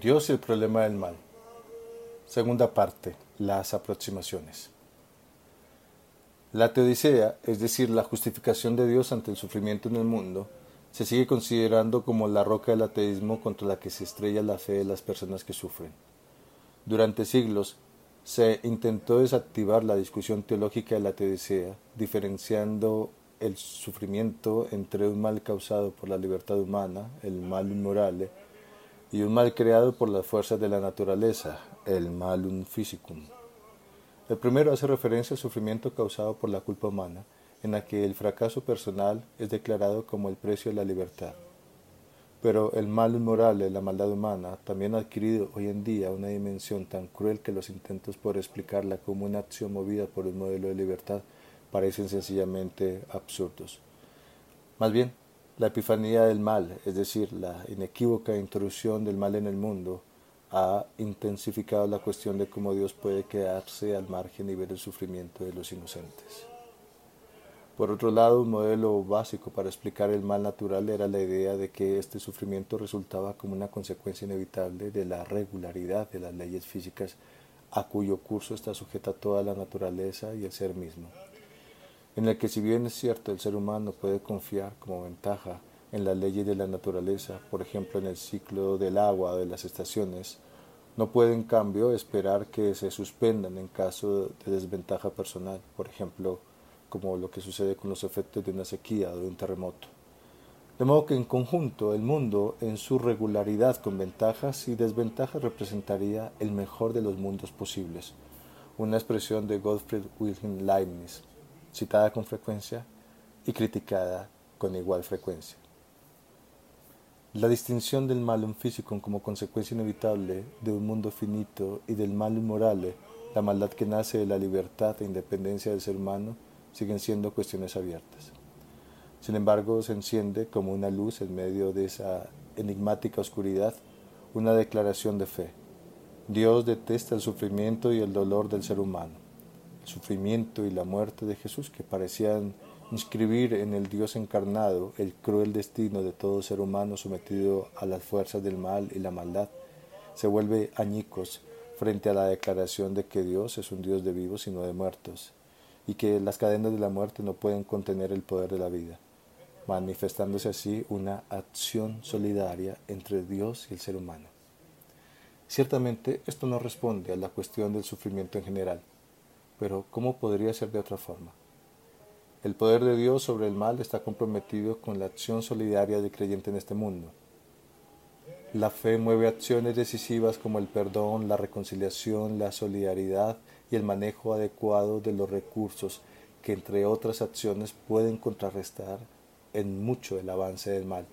Dios y el problema del mal. Segunda parte, las aproximaciones. La teodicea, es decir, la justificación de Dios ante el sufrimiento en el mundo, se sigue considerando como la roca del ateísmo contra la que se estrella la fe de las personas que sufren. Durante siglos se intentó desactivar la discusión teológica de la teodicea, diferenciando el sufrimiento entre un mal causado por la libertad humana, el mal inmorale, y un mal creado por las fuerzas de la naturaleza, el malum physicum. El primero hace referencia al sufrimiento causado por la culpa humana, en la que el fracaso personal es declarado como el precio de la libertad. Pero el mal inmoral la maldad humana, también ha adquirido hoy en día una dimensión tan cruel que los intentos por explicarla como una acción movida por un modelo de libertad parecen sencillamente absurdos. Más bien, la epifanía del mal, es decir, la inequívoca introducción del mal en el mundo, ha intensificado la cuestión de cómo Dios puede quedarse al margen y ver el sufrimiento de los inocentes. Por otro lado, un modelo básico para explicar el mal natural era la idea de que este sufrimiento resultaba como una consecuencia inevitable de la regularidad de las leyes físicas a cuyo curso está sujeta toda la naturaleza y el ser mismo, en el que si bien es cierto el ser humano puede confiar como ventaja en las leyes de la naturaleza, por ejemplo en el ciclo del agua de las estaciones, no puede en cambio esperar que se suspendan en caso de desventaja personal, por ejemplo como lo que sucede con los efectos de una sequía o de un terremoto. De modo que en conjunto el mundo en su regularidad con ventajas y desventajas representaría el mejor de los mundos posibles, una expresión de Gottfried Wilhelm Leibniz, citada con frecuencia y criticada con igual frecuencia. La distinción del malum físico como consecuencia inevitable de un mundo finito y del malum morale, la maldad que nace de la libertad e independencia del ser humano, siguen siendo cuestiones abiertas. Sin embargo, se enciende como una luz en medio de esa enigmática oscuridad una declaración de fe. Dios detesta el sufrimiento y el dolor del ser humano, el sufrimiento y la muerte de Jesús que parecían inscribir en el Dios encarnado el cruel destino de todo ser humano sometido a las fuerzas del mal y la maldad, se vuelve añicos frente a la declaración de que Dios es un Dios de vivos y no de muertos, y que las cadenas de la muerte no pueden contener el poder de la vida, manifestándose así una acción solidaria entre Dios y el ser humano. Ciertamente esto no responde a la cuestión del sufrimiento en general, pero ¿cómo podría ser de otra forma? El poder de Dios sobre el mal está comprometido con la acción solidaria del creyente en este mundo. La fe mueve acciones decisivas como el perdón, la reconciliación, la solidaridad y el manejo adecuado de los recursos que entre otras acciones pueden contrarrestar en mucho el avance del mal.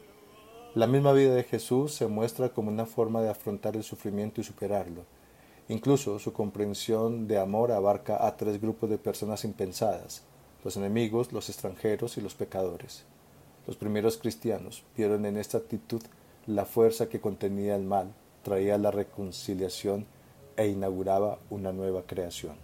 La misma vida de Jesús se muestra como una forma de afrontar el sufrimiento y superarlo. Incluso su comprensión de amor abarca a tres grupos de personas impensadas, los enemigos, los extranjeros y los pecadores. Los primeros cristianos vieron en esta actitud la fuerza que contenía el mal, traía la reconciliación e inauguraba una nueva creación.